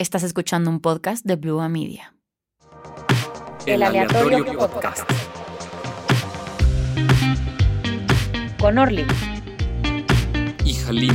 Estás escuchando un podcast de Blue Media. El aleatorio podcast. Con Orly. Y Halim.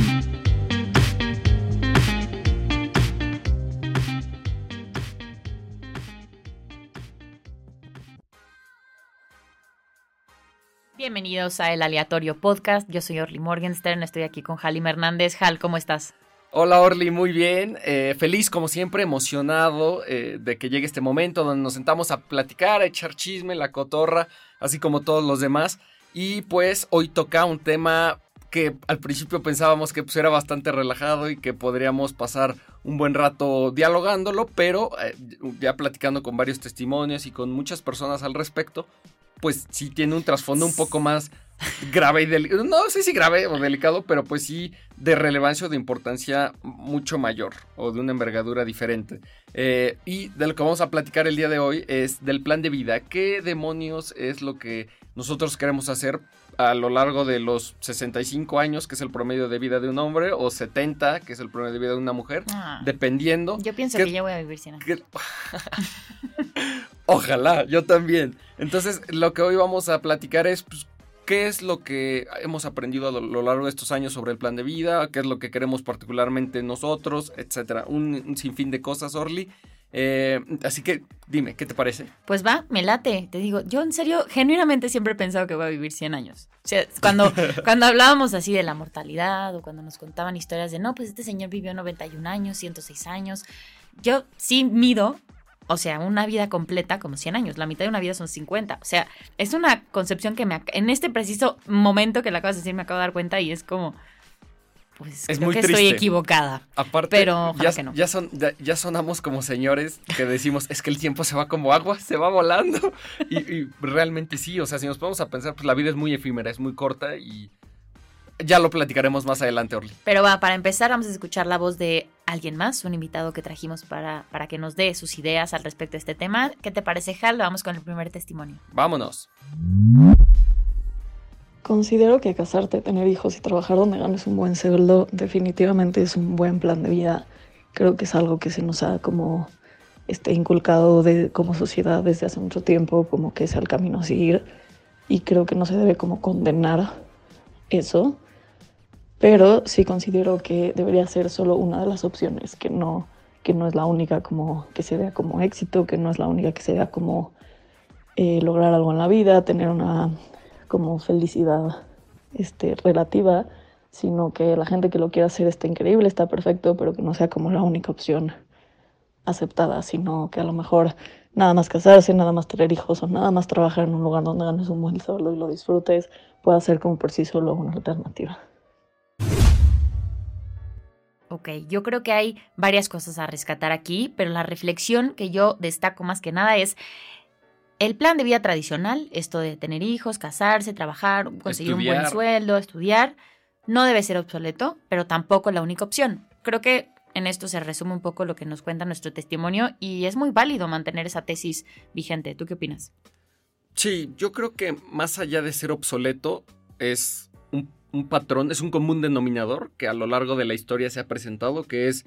Bienvenidos a El Aleatorio Podcast. Yo soy Orly Morgenstern, estoy aquí con Halim Hernández. Hal, ¿cómo estás? Hola Orly, muy bien. Eh, feliz como siempre, emocionado eh, de que llegue este momento donde nos sentamos a platicar, a echar chisme, la cotorra, así como todos los demás. Y pues hoy toca un tema que al principio pensábamos que pues, era bastante relajado y que podríamos pasar un buen rato dialogándolo, pero eh, ya platicando con varios testimonios y con muchas personas al respecto, pues sí tiene un trasfondo un poco más grave y delicado. No sé si grave o delicado, pero pues sí de relevancia o de importancia mucho mayor o de una envergadura diferente. Eh, y de lo que vamos a platicar el día de hoy es del plan de vida. ¿Qué demonios es lo que nosotros queremos hacer a lo largo de los 65 años, que es el promedio de vida de un hombre, o 70, que es el promedio de vida de una mujer, Ah. dependiendo. Yo pienso que, ya voy a vivir 100 años. que- Ojalá, yo también. Entonces, lo que hoy vamos a platicar es pues, qué es lo que hemos aprendido a lo, lo largo de estos años sobre el plan de vida, qué es lo que queremos particularmente nosotros, etcétera. Un, un sinfín de cosas, Orly. Eh, así que dime, ¿qué te parece? Pues va, me late. Te digo, yo en serio, genuinamente siempre he pensado que voy a vivir 100 años. O sea, cuando, cuando hablábamos así de la mortalidad o cuando nos contaban historias de, no, pues este señor vivió 91 años, 106 años, yo sí mido, o sea, una vida completa como 100 años. La mitad de una vida son 50. O sea, es una concepción que me, en este preciso momento que la acabas de decir me acabo de dar cuenta y es como, pues Es creo muy que estoy triste. equivocada. Aparte, Pero ojalá ya, que no. ya, son, ya, ya sonamos como señores que decimos, es que el tiempo se va como agua, se va volando. Y, y realmente sí, o sea, si nos ponemos a pensar, pues la vida es muy efímera, es muy corta y ya lo platicaremos más adelante, Orly. Pero va, para empezar vamos a escuchar la voz de alguien más, un invitado que trajimos para, para que nos dé sus ideas al respecto de este tema. ¿Qué te parece, Hal? Vamos con el primer testimonio. Vámonos. Considero que casarte, tener hijos y trabajar donde ganes un buen sueldo definitivamente es un buen plan de vida. Creo que es algo que se nos ha como este, inculcado de, como sociedad desde hace mucho tiempo, como que es el camino a seguir. Y creo que no se debe como condenar eso. Pero sí considero que debería ser solo una de las opciones, que no, que no es la única como que se vea como éxito, que no es la única que se vea como eh, lograr algo en la vida, tener una como felicidad este, relativa, sino que la gente que lo quiera hacer está increíble, está perfecto, pero que no sea como la única opción aceptada, sino que a lo mejor nada más casarse, nada más tener hijos o nada más trabajar en un lugar donde ganes un buen sueldo y lo disfrutes, pueda ser como por sí solo una alternativa. Ok, yo creo que hay varias cosas a rescatar aquí, pero la reflexión que yo destaco más que nada es el plan de vida tradicional, esto de tener hijos, casarse, trabajar, conseguir un buen sueldo, estudiar, no debe ser obsoleto, pero tampoco la única opción. Creo que en esto se resume un poco lo que nos cuenta nuestro testimonio y es muy válido mantener esa tesis vigente. ¿Tú qué opinas? Sí, yo creo que más allá de ser obsoleto, es un, un patrón, es un común denominador que a lo largo de la historia se ha presentado, que es,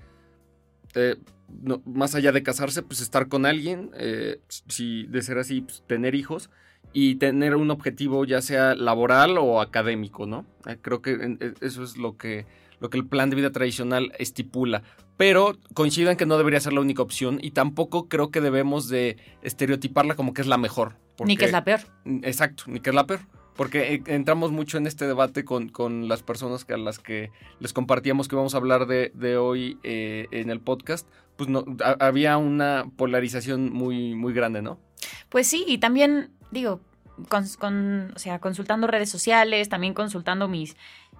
eh, no- más allá de casarse, pues estar con alguien, eh, si de ser así, pues, tener hijos y tener un objetivo ya sea laboral o académico, ¿no? Eh, creo que eh, eso es lo que, lo que el plan de vida tradicional estipula. Pero coincido en que no debería ser la única opción y tampoco creo que debemos de estereotiparla como que es la mejor. Ni que es la peor. Exacto, ni que es la peor. Porque eh, entramos mucho en este debate con, con las personas que a las que les compartíamos que vamos a hablar de, de hoy eh, en el podcast. Pues no, ha- había una polarización muy, muy grande, ¿no? Pues sí, y también, digo, con, con- o sea, consultando redes sociales, también consultando mis,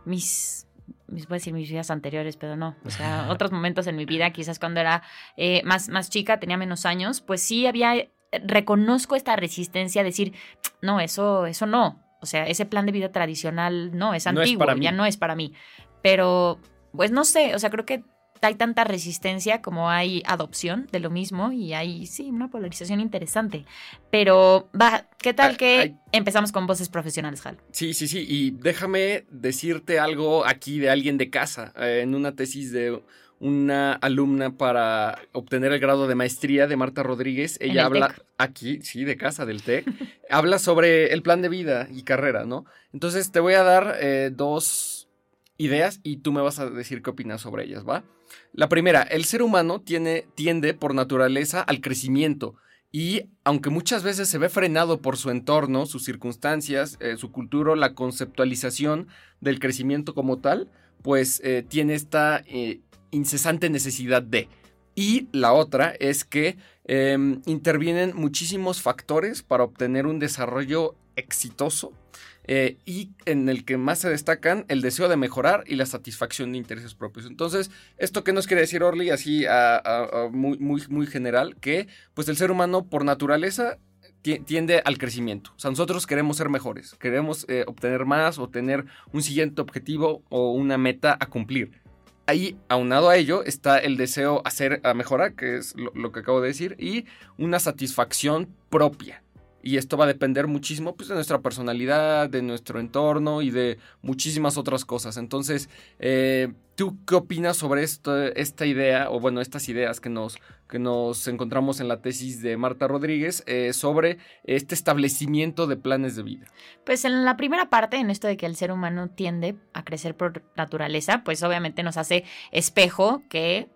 mis, mis, voy a decir mis vidas anteriores, pero no, o sea, otros momentos en mi vida, quizás cuando era eh, más, más chica, tenía menos años, pues sí había, reconozco esta resistencia a decir, no, eso, eso no, o sea, ese plan de vida tradicional no, es No es antiguo, ya no es para mí, pero, pues no sé, o sea, creo que hay tanta resistencia como hay adopción de lo mismo y hay, sí, una polarización interesante. Pero, va, ¿qué tal Ah, que empezamos con voces profesionales, Hal? Sí, sí, sí. Y déjame decirte algo aquí de alguien de casa. eh, en una tesis de una alumna para obtener el grado de maestría de Marta Rodríguez. Ella el habla aquí, sí, de casa del TEC. habla sobre el plan de vida y carrera, ¿no? Entonces te voy a dar eh, dos ideas y tú me vas a decir qué opinas sobre ellas, ¿va? La primera, el ser humano tiene, tiende por naturaleza al crecimiento. Y aunque muchas veces se ve frenado por su entorno, sus circunstancias, eh, su cultura, la conceptualización del crecimiento como tal, pues eh, tiene esta eh, incesante necesidad de. Y la otra es que eh, intervienen muchísimos factores para obtener un desarrollo exitoso eh, y en el que más se destacan el deseo de mejorar y la satisfacción de intereses propios. Entonces, ¿esto qué nos quiere decir Orly así muy, muy, muy general? Que pues el ser humano por naturaleza ti- tiende al crecimiento. O sea, nosotros queremos ser mejores, queremos eh, obtener más o tener un siguiente objetivo o una meta a cumplir. Ahí, aunado a ello, está el deseo hacer a mejorar, que es lo, lo que acabo de decir, y una satisfacción propia. Y esto va a depender muchísimo pues, de nuestra personalidad, de nuestro entorno y de muchísimas otras cosas. Entonces, eh, ¿tú qué opinas sobre esto, esta idea, o bueno, estas ideas que nos, que nos encontramos en la tesis de Marta Rodríguez eh, sobre este establecimiento de planes de vida? Pues en la primera parte, en esto de que el ser humano tiende a crecer por naturaleza, pues obviamente nos hace espejo que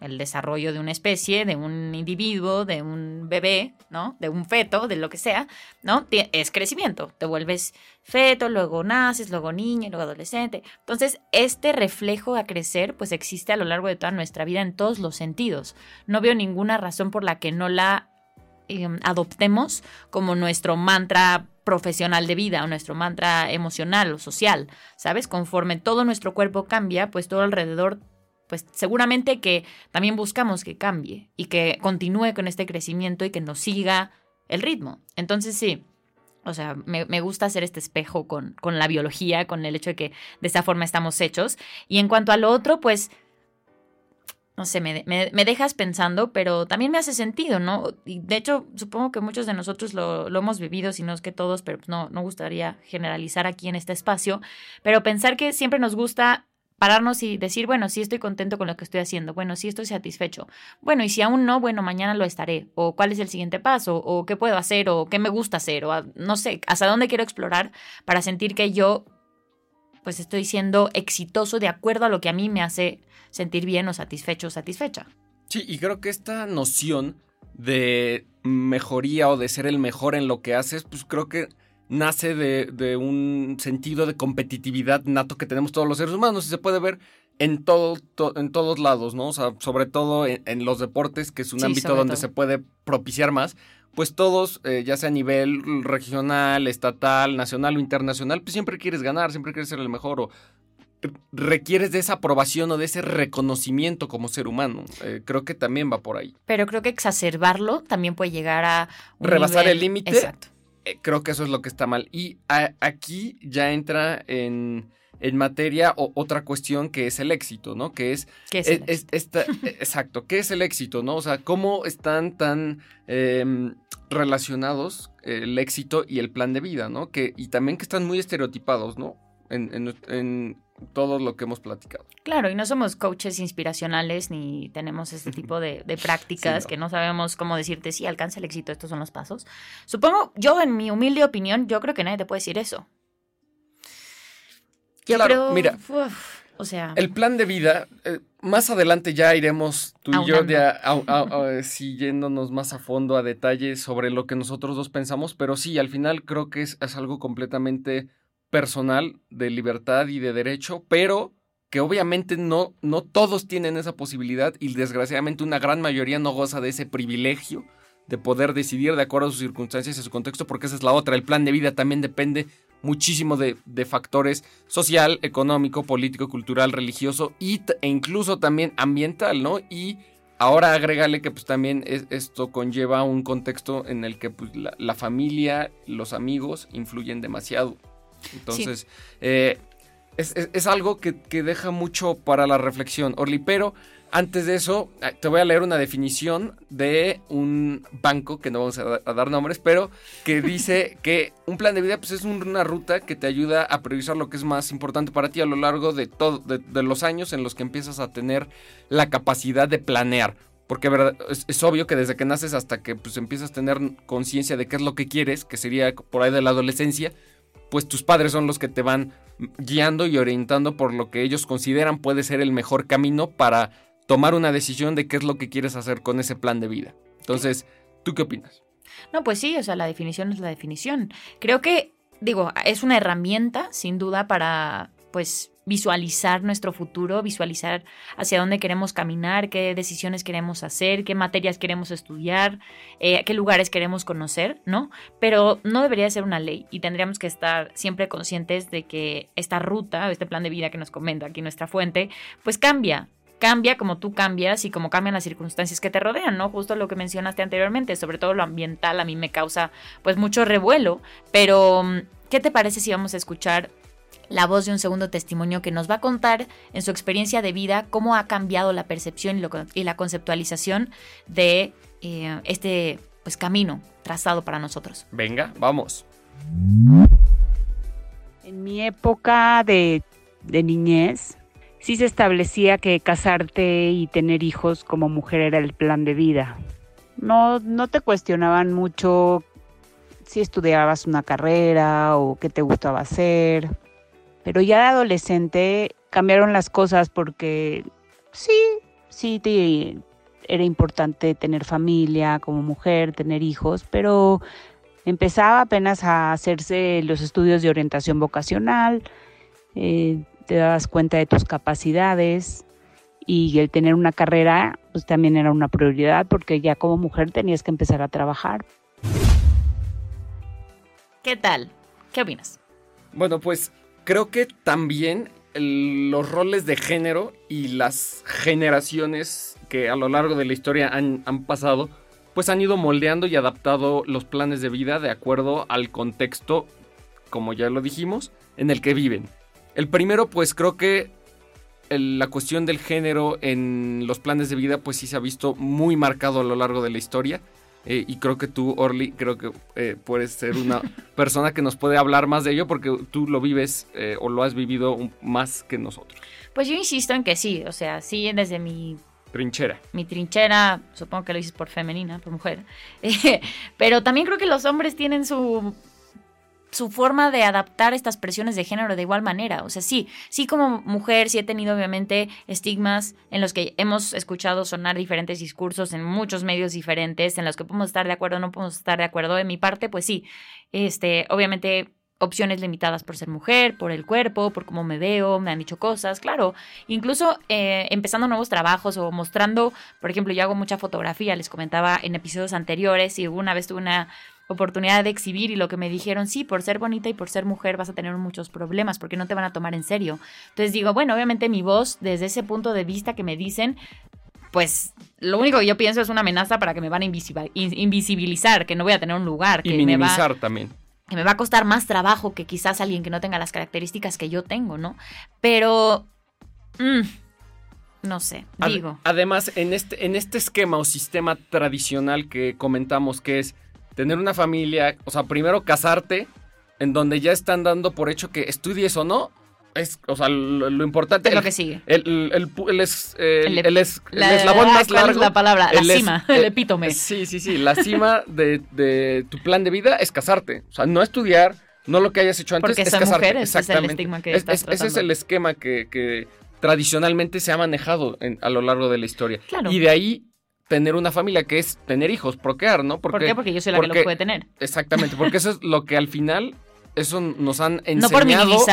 el desarrollo de una especie, de un individuo, de un bebé, ¿no? De un feto, de lo que sea, ¿no? Es crecimiento. Te vuelves feto, luego naces, luego niño, luego adolescente. Entonces, este reflejo a crecer, pues existe a lo largo de toda nuestra vida en todos los sentidos. No veo ninguna razón por la que no la eh, adoptemos como nuestro mantra profesional de vida o nuestro mantra emocional o social, ¿sabes? Conforme todo nuestro cuerpo cambia, pues todo alrededor, pues seguramente que también buscamos que cambie y que continúe con este crecimiento y que nos siga el ritmo. Entonces sí. O sea, me, me gusta hacer este espejo con, con la biología, con el hecho de que de esa forma estamos hechos. Y en cuanto a lo otro, pues no sé, me, me, me dejas pensando, pero también me hace sentido, ¿no? Y de hecho, supongo que muchos de nosotros lo, lo hemos vivido, si no es que todos, pero pues no, no gustaría generalizar aquí en este espacio, pero pensar que siempre nos gusta pararnos y decir, bueno, sí estoy contento con lo que estoy haciendo, bueno, sí estoy satisfecho, bueno, y si aún no, bueno, mañana lo estaré, o cuál es el siguiente paso, o qué puedo hacer, o qué me gusta hacer, o no sé, hasta dónde quiero explorar para sentir que yo, pues estoy siendo exitoso de acuerdo a lo que a mí me hace sentir bien o satisfecho o satisfecha. Sí, y creo que esta noción de mejoría o de ser el mejor en lo que haces, pues creo que nace de, de un sentido de competitividad nato que tenemos todos los seres humanos y se puede ver en, todo, to- en todos lados, ¿no? O sea, sobre todo en, en los deportes, que es un Sí, ámbito donde todo. se puede propiciar más, pues todos, eh, ya sea a nivel regional, estatal, nacional o internacional, pues siempre quieres ganar, siempre quieres ser el mejor o requieres de esa aprobación o de ese reconocimiento como ser humano. Eh, creo que también va por ahí. Pero creo que exacerbarlo también puede llegar a... un Rebasar nivel- el límite. Exacto. Eh, creo que eso es lo que está mal. Y a- aquí ya entra en, en materia o- otra cuestión que es el éxito, ¿no? Que es, ¿Qué es es- el es- esta- eh, exacto, ¿qué es el éxito, no? O sea, cómo están tan em, relacionados el éxito y el plan de vida, ¿no? Que, y también que están muy estereotipados, ¿no? En, en- en todo lo que hemos platicado. Claro, y no somos coaches inspiracionales ni tenemos este tipo de, de prácticas Sí, no. que no sabemos cómo decirte si alcanza el éxito, estos son los pasos. Supongo, yo en mi humilde opinión, yo creo que nadie te puede decir eso. Yo Claro, creo, mira. uf, o sea, El plan de vida, eh, más adelante ya iremos tú y yo sí, yéndonos más a fondo a detalle sobre lo que nosotros dos pensamos, pero sí, al final creo que es, es algo completamente personal, de libertad y de derecho, pero que obviamente no, no todos tienen esa posibilidad y desgraciadamente una gran mayoría no goza de ese privilegio de poder decidir de acuerdo a sus circunstancias y a su contexto, porque esa es la otra. El plan de vida también depende muchísimo de, de factores social, económico, político, cultural, religioso y, e incluso también ambiental, ¿no? Y ahora agrégale que pues también es- esto conlleva un contexto en el que pues, la familia, los amigos influyen demasiado. Entonces, eh, es, es- es algo que, que deja mucho para la reflexión, Orly, pero Antes de eso, eh, te voy a leer una definición de un banco, que no vamos a, dar nombres, pero que dice que un plan de vida pues, es una ruta que te ayuda a priorizar lo que es más importante para ti a lo largo de, todo, de, los años en los que empiezas a tener la capacidad de planear. Porque es, obvio que desde que naces hasta que pues, empiezas a tener conciencia de qué es lo que quieres, que sería por ahí de la adolescencia, pues tus padres son los que te van guiando y orientando por lo que ellos consideran puede ser el mejor camino para tomar una decisión de qué es lo que quieres hacer con ese plan de vida. Entonces, ¿tú qué opinas? No, pues sí, o sea, la definición es la definición. Creo que, digo, es una herramienta, sin duda, para, pues, visualizar nuestro futuro, visualizar hacia dónde queremos caminar, qué decisiones queremos hacer, qué materias queremos estudiar, eh, qué lugares queremos conocer, ¿no? Pero no debería ser una ley y tendríamos que estar siempre conscientes de que esta ruta, este plan de vida que nos comenta aquí nuestra fuente, pues cambia, cambia como tú cambias y como cambian las circunstancias que te rodean, ¿no? Justo lo que mencionaste anteriormente, sobre todo lo ambiental a mí me causa pues mucho revuelo, pero ¿qué te parece si vamos a escuchar la voz de un segundo testimonio que nos va a contar en su experiencia de vida cómo ha cambiado la percepción y, la conceptualización de eh, este pues, camino trazado para nosotros. Venga, vamos. En mi época de, de niñez, sí se establecía que casarte y tener hijos como mujer era el plan de vida. No, no te cuestionaban mucho si estudiabas una carrera o qué te gustaba hacer. Pero ya de adolescente cambiaron las cosas porque sí, sí te, era importante tener familia como mujer, tener hijos, pero empezaba apenas a hacerse los estudios de orientación vocacional. Eh, te das cuenta de tus capacidades y el tener una carrera pues también era una prioridad porque ya como mujer tenías que empezar a trabajar. ¿Qué tal? ¿Qué opinas? Bueno, pues creo que también los roles de género y las generaciones que a lo largo de la historia han, han pasado, pues han ido moldeando y adaptado los planes de vida de acuerdo al contexto, como ya lo dijimos, en el que viven. El primero, pues creo que la cuestión del género en los planes de vida, pues sí se ha visto muy marcado a lo largo de la historia. Eh, y creo que tú, Orly, creo que eh, puedes ser una persona que nos puede hablar más de ello porque tú lo vives eh, o lo has vivido más que nosotros. Pues yo insisto en que sí, o sea, sí desde mi trinchera. Mi trinchera, supongo que lo dices por femenina, por mujer. pero también creo que los hombres tienen su su forma de adaptar estas presiones de género de igual manera. O sea, sí, sí como mujer, sí he tenido obviamente estigmas en los que hemos escuchado sonar diferentes discursos en muchos medios diferentes, en los que podemos estar de acuerdo no podemos estar de acuerdo. De mi parte, pues sí, este, obviamente opciones limitadas por ser mujer, por el cuerpo, por cómo me veo, me han dicho cosas, claro, incluso eh, empezando nuevos trabajos o mostrando, por ejemplo, yo hago mucha fotografía, les comentaba en episodios anteriores y una vez tuve una oportunidad de exhibir y lo que me dijeron, sí, por ser bonita y por ser mujer vas a tener muchos problemas porque no te van a tomar en serio. Entonces digo, bueno, obviamente mi voz desde ese punto de vista que me dicen, pues lo único que yo pienso es una amenaza para que me van a invisibilizar, que no voy a tener un lugar. Que me va, también. Que me va a costar más trabajo que quizás alguien que no tenga las características que yo tengo, ¿no? Pero... Mm, no sé, digo. Además, en este, en este esquema o sistema tradicional que comentamos que es tener una familia, o sea, primero casarte, en donde ya están dando por hecho que estudies o no, es, o sea, lo, importante. Es lo que sigue. El, el, el, es, el, eslabón más largo. Es la palabra? La cima, el epítome. Sí, sí, sí. La cima de, de, tu plan de vida es casarte. O sea, no estudiar, no lo que hayas hecho antes, Porque es casarte. Mujer, Exactamente. es el que Ese es el esquema que, que tradicionalmente se ha manejado a lo largo de la historia. Claro. Y de ahí tener una familia, que es tener hijos, procrear, ¿no? Porque, ¿Por qué? Porque yo soy la que lo puede tener. Exactamente, porque eso es lo que al final, eso nos han enseñado.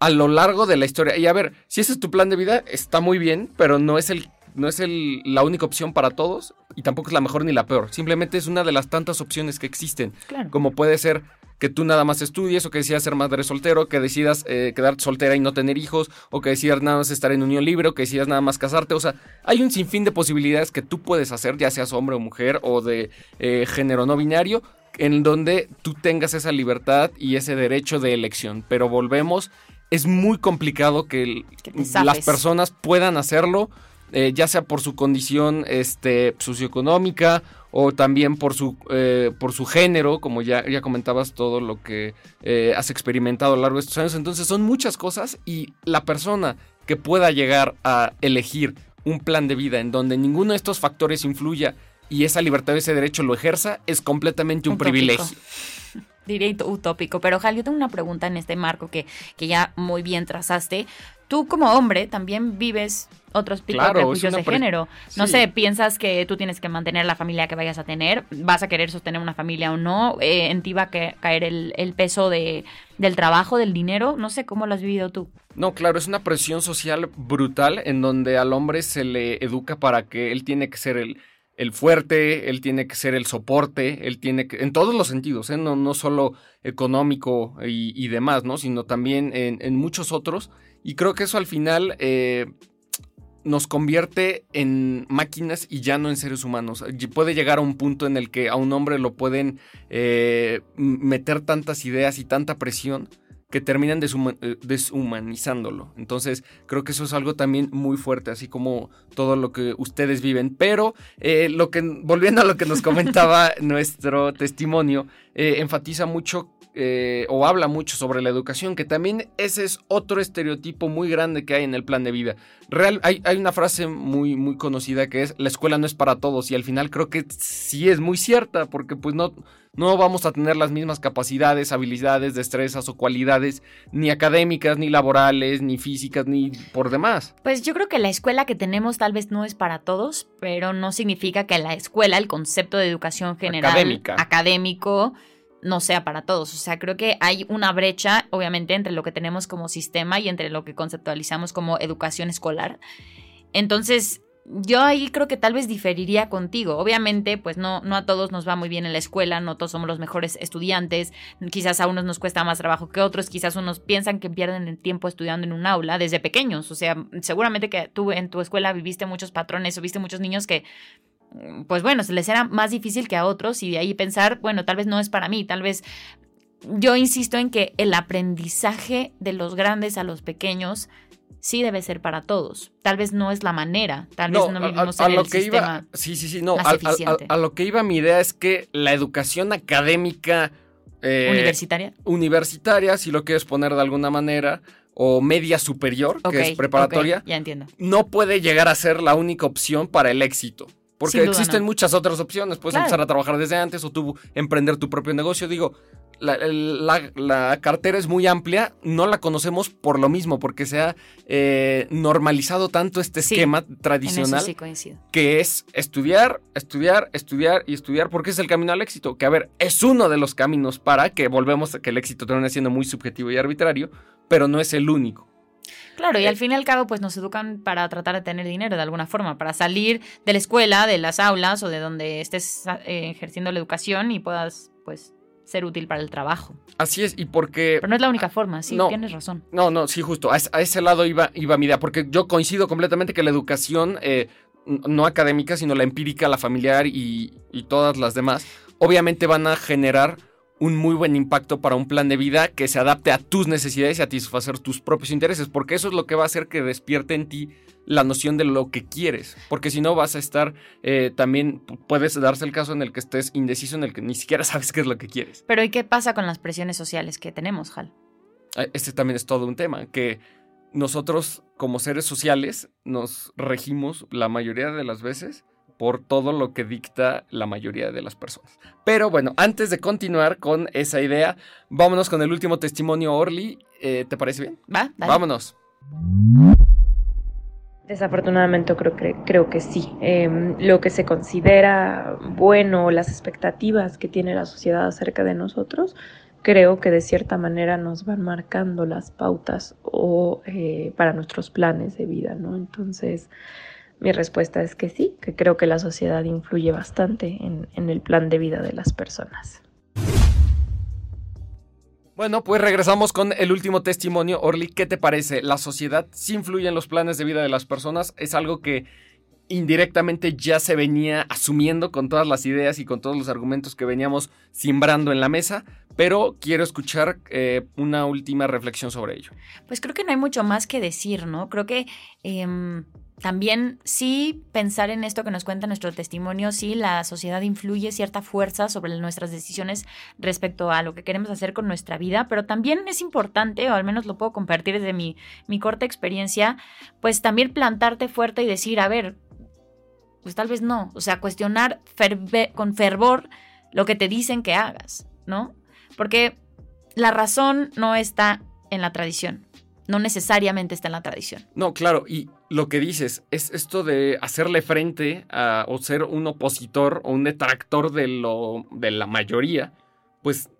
A lo largo de la historia. Y a ver, si ese es tu plan de vida, está muy bien, pero no es el no es el, la única opción para todos y tampoco es la mejor ni la peor. Simplemente es una de las tantas opciones que existen. Claro. Como puede ser que tú nada más estudies o que decidas ser madre soltero, que decidas eh, quedarte soltera y no tener hijos, o que decidas nada más estar en unión libre, o que decidas nada más casarte. O sea, hay un sinfín de posibilidades que tú puedes hacer, ya seas hombre o mujer o de eh, género no binario, en donde tú tengas esa libertad y ese derecho de elección. Pero volvemos, es muy complicado que, las personas puedan hacerlo eh, ya sea por su condición este, socioeconómica o también por su, eh, por su género, como ya, ya comentabas todo lo que eh, has experimentado a lo largo de estos años. Entonces son muchas cosas y la persona que pueda llegar a elegir un plan de vida en donde ninguno de estos factores influya y esa libertad ese derecho lo ejerza es completamente un privilegio. ut- utópico. Pero, Jal, yo tengo una pregunta en este marco que, que ya muy bien trazaste. Tú, como hombre, también vives otros tipos Claro, de prejuicios de género. No sé, piensas que tú tienes que mantener la familia que vayas a tener, vas a querer sostener una familia o no, Eh, en ti va a ca- caer el, el peso de, del trabajo, del dinero, no sé cómo lo has vivido tú. No, claro, es una presión social brutal en donde al hombre se le educa para que él tiene que ser el, el fuerte, él tiene que ser el soporte, él tiene que, en todos los sentidos, ¿eh? no, no solo económico y, demás, ¿no? Sino también en, muchos otros. Y creo que eso al final eh, nos convierte en máquinas y ya no en seres humanos. Puede llegar a un punto en el que a un hombre lo pueden eh, meter tantas ideas y tanta presión que terminan eh, deshumanizándolo. Entonces, creo que eso es algo también muy fuerte, así como todo lo que ustedes viven. Pero, eh, lo que, volviendo a lo que nos comentaba nuestro testimonio, eh, enfatiza mucho eh, o habla mucho sobre la educación, que también ese es otro estereotipo muy grande que hay en el plan de vida. Real, hay, hay una frase muy, muy conocida que es, la escuela no es para todos, y al final creo que sí es muy cierta, porque pues no, no vamos a tener las mismas capacidades, habilidades, destrezas o cualidades, ni académicas, ni laborales, ni físicas, ni por demás. Pues yo creo que la escuela que tenemos tal vez no es para todos, pero no significa que la escuela, el concepto de educación general, Académica. académico, no sea para todos. O sea, creo que hay una brecha, obviamente, entre lo que tenemos como sistema y entre lo que conceptualizamos como educación escolar. Entonces, yo ahí creo que tal vez diferiría contigo. Obviamente, pues no, no a todos nos va muy bien en la escuela, no todos somos los mejores estudiantes, quizás a unos nos cuesta más trabajo que otros, quizás unos piensan que pierden el tiempo estudiando en un aula desde pequeños. O sea, seguramente que tú en tu escuela viviste muchos patrones o viste muchos niños que, pues bueno, se les era más difícil que a otros y de ahí pensar, bueno, tal vez no es para mí, tal vez... Yo insisto en que el aprendizaje de los grandes a los pequeños sí debe ser para todos. Tal vez no es la manera, tal vez no a- a- vivimos a en lo el que sistema. iba, sí, sí, sí, no, a, lo que iba mi idea es que la educación académica eh, universitaria. universitaria, si lo quieres poner de alguna manera, o media superior, que es preparatoria, ya entiendo. no puede llegar a ser la única opción para el éxito. Porque existen no. muchas otras opciones. Puedes Claro. empezar a trabajar desde antes o tú emprender tu propio negocio. Digo, la, la- la cartera es muy amplia. No la conocemos por lo mismo, porque se ha eh, normalizado tanto este esquema tradicional sí que es estudiar, estudiar, estudiar y estudiar, porque es el camino al éxito. Que a ver, es uno de los caminos para que volvemos a que el éxito termine siendo muy subjetivo y arbitrario, pero no es el único. Claro, y Eh, al fin y al cabo, pues nos educan para tratar de tener dinero de alguna forma, para salir de la escuela, de las aulas o de donde estés eh, ejerciendo la educación y puedas, pues, ser útil para el trabajo. Así es, y porque... Pero no es la única forma, sí, No. tienes razón. No, no, sí, justo. A, es- a ese lado iba, iba mi idea, porque yo coincido completamente que la educación, eh, no académica, sino la empírica, la familiar y, y todas las demás, obviamente van a generar un muy buen impacto para un plan de vida que se adapte a tus necesidades y a satisfacer tus propios intereses, porque eso es lo que va a hacer que despierte en ti la noción de lo que quieres, porque si no vas a estar, eh, también pu- puedes darse el caso en el que estés indeciso, en el que ni siquiera sabes qué es lo que quieres. Pero ¿y qué pasa con las presiones sociales que tenemos, Hal? Eh, Este también es todo un tema, que nosotros como seres sociales nos regimos la mayoría de las veces por todo lo que dicta la mayoría de las personas. Pero bueno, antes de continuar con esa idea, vámonos con el último testimonio, Orly. Eh, ¿Te parece bien? ¿Va? Dale. Vámonos. Desafortunadamente creo que, creo que sí. Eh, lo que se considera bueno, las expectativas que tiene la sociedad acerca de nosotros, creo que de cierta manera nos van marcando las pautas o eh, para nuestros planes de vida, ¿no? Entonces, mi respuesta es que sí, que creo que la sociedad influye bastante en, en el plan de vida de las personas. Bueno, pues regresamos con el último testimonio. Orly, ¿qué te parece? ¿La sociedad sí influye en los planes de vida de las personas? Es algo que indirectamente ya se venía asumiendo con todas las ideas y con todos los argumentos que veníamos simbrando en la mesa, pero quiero escuchar eh, una última reflexión sobre ello. Pues creo que no hay mucho más que decir, ¿no? Creo que em, también sí pensar en esto que nos cuenta nuestro testimonio, sí la sociedad influye cierta fuerza sobre nuestras decisiones respecto a lo que queremos hacer con nuestra vida, pero también es importante, o al menos lo puedo compartir desde mi, mi corta experiencia, pues también plantarte fuerte y decir, a ver, pues tal vez no, o sea, cuestionar con fervor lo que te dicen que hagas, ¿no? Porque la razón no está en la tradición, no necesariamente está en la tradición. No, claro, y lo que dices es esto de hacerle frente a, o ser un opositor o un detractor de, lo, de la mayoría, pues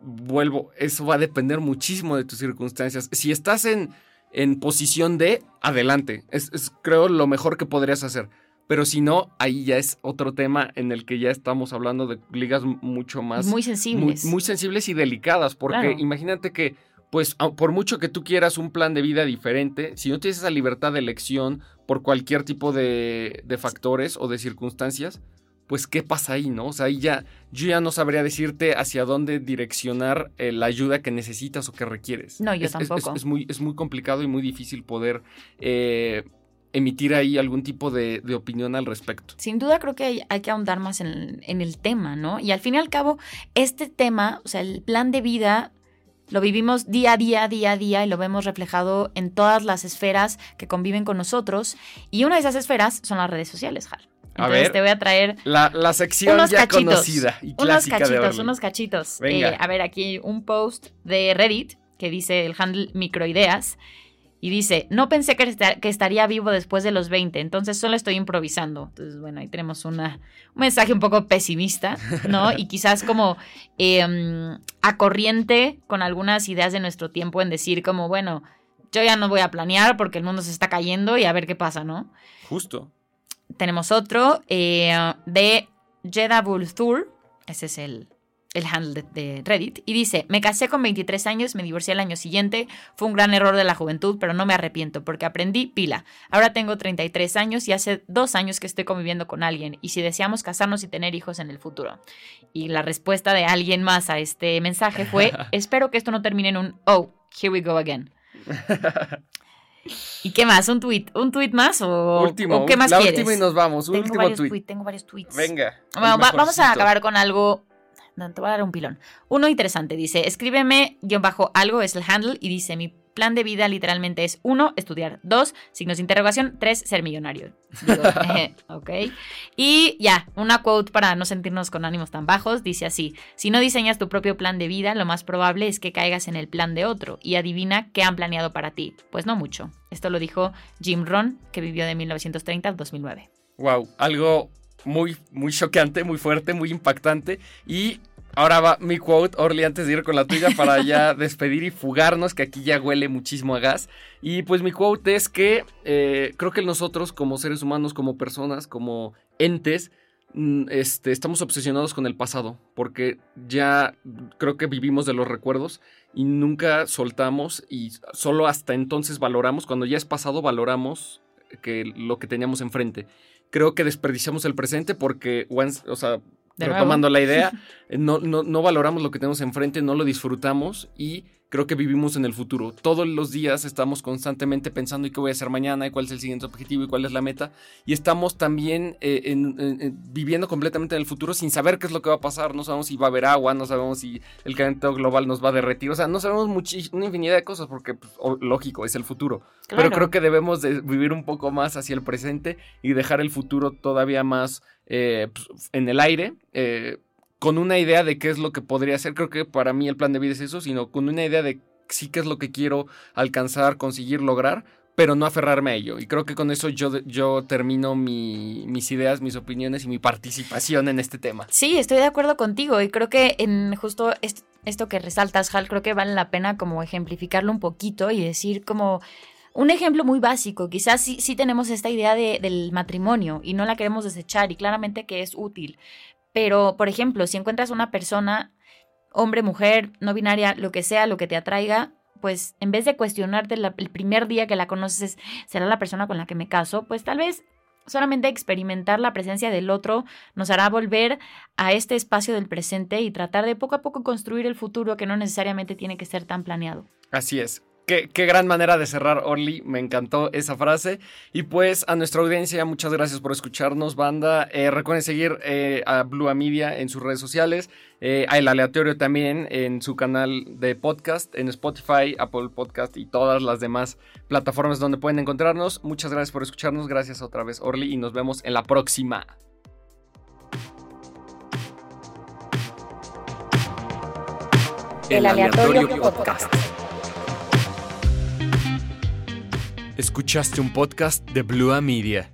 vuelvo, eso va a depender muchísimo de tus circunstancias. Si estás en, en posición de, adelante, es, creo lo mejor que podrías hacer. Pero si no, ahí ya es otro tema en el que ya estamos hablando de ligas mucho más... Muy sensibles. Muy, sensibles y delicadas, porque imagínate que pues por mucho que tú quieras un plan de vida diferente, si no tienes esa libertad de elección por cualquier tipo de, factores o de circunstancias, pues qué pasa ahí, ¿no? O sea, ahí ya, yo ya no sabría decirte hacia dónde direccionar eh, la ayuda que necesitas o que requieres. No, yo tampoco. Es, muy, es muy complicado y muy difícil poder eh, emitir ahí algún tipo de, opinión al respecto. Sin duda creo que hay, que ahondar más en, en, el tema, ¿no? Y al fin y al cabo, este tema, o sea, el plan de vida lo vivimos día a día, día a día y lo vemos reflejado en todas las esferas que conviven con nosotros. Y una de esas esferas son las redes sociales, Hal. Entonces te voy a traer la, la sección unos ya cachitos, conocida y unos cachitos, unos cachitos. Eh, a ver, aquí un post de Reddit que dice el handle microideas y dice, no pensé que, que, estaría vivo después de los 20, entonces solo estoy improvisando. Entonces, bueno, ahí tenemos una, un mensaje un poco pesimista, ¿no? Y quizás como eh, a corriente con algunas ideas de nuestro tiempo en decir como, bueno, yo ya no voy a planear porque el mundo se está cayendo y a ver qué pasa, ¿no? Justo. Tenemos otro eh, de Jeddah Bulthur, ese es el, el handle de, Reddit, y dice, me casé con 23 años, me divorcié el año siguiente, fue un gran error de la juventud, pero no me arrepiento porque aprendí pila. Ahora tengo 33 años y hace dos años que estoy conviviendo con alguien, y si deseamos casarnos y tener hijos en el futuro. Y la respuesta de alguien más a este mensaje fue, espero que esto no termine en un, oh, here we go again. ¿Y qué más? ¿Un tweet? ¿Un tweet más o, último, qué más la quieres? última y nos vamos. Un tengo último tweet. Tengo varios tweets. Venga. vamos a acabar con algo no, te voy a dar un pilón. Uno interesante, dice, escríbeme guion bajo algo, es el handle, y dice, mi plan de vida literalmente es uno, estudiar, dos, signos de interrogación, tres, ser millonario. ok. Y ya, una quote para no sentirnos con ánimos tan bajos, dice así, si no diseñas tu propio plan de vida, lo más probable es que caigas en el plan de otro y adivina qué han planeado para ti. Pues no mucho. Esto lo dijo Jim Ron, que vivió de 1930 a 2009. Wow, algo muy, muy choqueante, muy fuerte, muy impactante. Y ahora va mi quote, Orly, antes de ir con la tuya para ya despedir y fugarnos, que aquí ya huele muchísimo a gas. Y pues mi quote es que eh, creo que nosotros como seres humanos, como personas, como entes, mm, este, estamos obsesionados con el pasado, porque ya creo que vivimos de los recuerdos y nunca soltamos y solo hasta entonces valoramos, cuando ya es pasado valoramos que lo que teníamos enfrente creo que desperdiciamos el presente porque, o sea, retomando la idea, no, no, no valoramos lo que tenemos enfrente, no lo disfrutamos y creo que vivimos en el futuro. Todos los días estamos constantemente pensando y qué voy a hacer mañana y cuál es el siguiente objetivo y cuál es la meta. Y estamos también eh, viviendo completamente en el futuro sin saber qué es lo que va a pasar. No sabemos si va a haber agua, no sabemos si el calentamiento global nos va a derretir. O sea, no sabemos una infinidad de cosas porque, pues, lógico, es el futuro. Pero creo que debemos de vivir un poco más hacia el presente y dejar el futuro todavía más eh, pues, en el aire. Eh, con una idea de qué es lo que podría ser. Creo que para mí el plan de vida es eso, sino con una idea de sí qué es lo que quiero alcanzar, conseguir, lograr, pero no aferrarme a ello. Y creo que con eso yo, yo termino mis ideas, mis opiniones y mi participación en este tema. Sí, estoy de acuerdo contigo y creo que en justo esto, que resaltas, Hal, creo que vale la pena como ejemplificarlo un poquito y decir como... Un ejemplo muy básico, quizás sí, tenemos esta idea de, del matrimonio y no la queremos desechar y claramente que es útil, pero, por ejemplo, si encuentras una persona, hombre, mujer, no binaria, lo que sea, lo que te atraiga, pues en vez de cuestionarte el primer día que la conoces, será la persona con la que me caso, pues tal vez solamente experimentar la presencia del otro nos hará volver a este espacio del presente y tratar de poco a poco construir el futuro que no necesariamente tiene que ser tan planeado. Así es. Qué, gran manera de cerrar, Orly. Me encantó esa frase. Y pues a nuestra audiencia, muchas gracias por escucharnos, banda. Eh, recuerden seguir eh, a Blue Media en sus redes sociales. Eh, a El Aleatorio también en su canal de podcast, en Spotify, Apple Podcast y todas las demás plataformas donde pueden encontrarnos. Muchas gracias por escucharnos. Gracias otra vez, Orly. Y nos vemos en la próxima. El Aleatorio Podcast. Escuchaste un podcast de Blue Media.